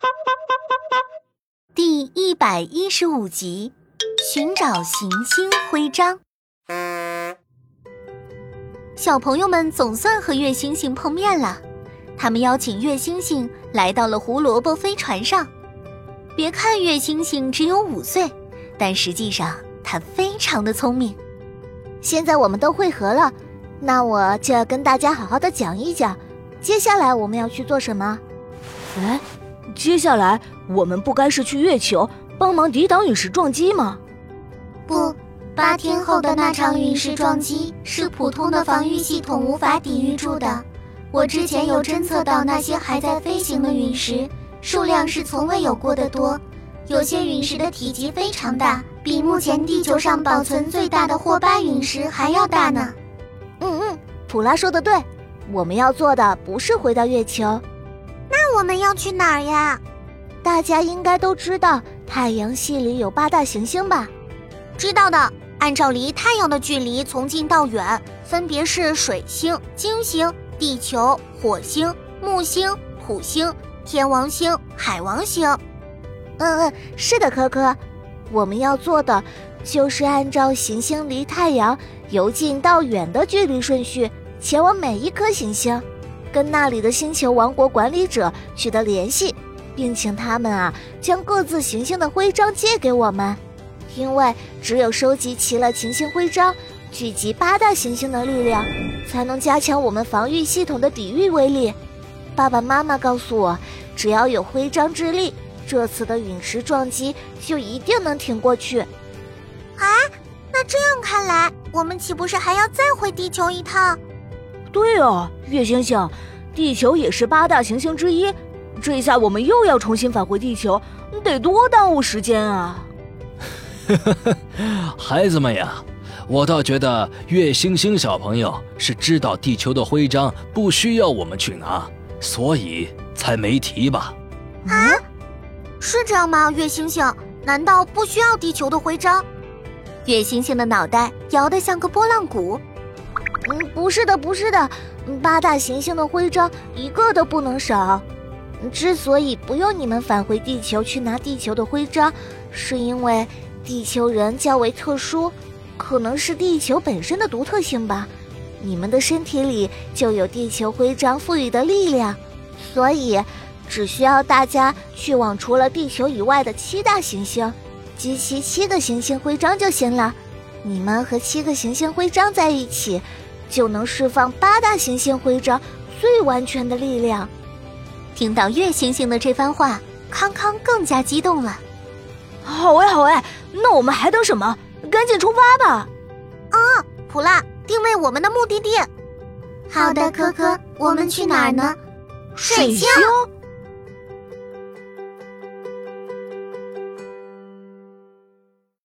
第一百一十五集，寻找行星徽章。小朋友们总算和月星星碰面了，他们邀请月星星来到了胡萝卜飞船上。别看月星星只有五岁，但实际上他非常的聪明。现在我们都汇合了，那我就要跟大家好好的讲一讲，接下来我们要去做什么？哎，接下来我们不该是去月球帮忙抵挡陨石撞击吗？不，八天后的那场陨石撞击是普通的防御系统无法抵御住的。我之前有侦测到那些还在飞行的陨石。数量是从未有过的多，有些陨石的体积非常大，比目前地球上保存最大的霍巴陨石还要大呢。嗯嗯，普拉说的对，我们要做的不是回到月球，那我们要去哪儿呀？大家应该都知道太阳系里有八大行星吧？知道的，按照离太阳的距离从近到远，分别是水星、金星、地球、火星、木星、土星。天王星、海王星，嗯嗯，是的，科科，我们要做的就是按照行星离太阳由近到远的距离顺序，前往每一颗行星，跟那里的星球王国管理者取得联系，并请他们啊将各自行星的徽章借给我们，因为只有收集齐了行星徽章，聚集八大行星的力量，才能加强我们防御系统的抵御威力。爸爸妈妈告诉我，只要有徽章之力，这次的陨石撞击就一定能挺过去。啊，那这样看来，我们岂不是还要再回地球一趟？对哦，月星星，地球也是八大行星之一，这下我们又要重新返回地球，得多耽误时间啊！孩子们呀，我倒觉得月星星小朋友是知道地球的徽章不需要我们去拿。所以才没提吧？啊，是这样吗？月星星难道不需要地球的徽章？月星星的脑袋摇得像个拨浪鼓。嗯，不是的，不是的，八大行星的徽章一个都不能少。之所以不用你们返回地球去拿地球的徽章，是因为地球人较为特殊，可能是地球本身的独特性吧。你们的身体里就有地球徽章赋予的力量，所以只需要大家去往除了地球以外的七大行星，集齐七个行星徽章就行了。你们和七个行星徽章在一起，就能释放八大行星徽章最完全的力量。听到月星星的这番话，康康更加激动了。好哎，好哎，那我们还等什么？赶紧出发吧！啊，普拉。定位我们的目的地。好的，可可，我们去哪儿呢？水星。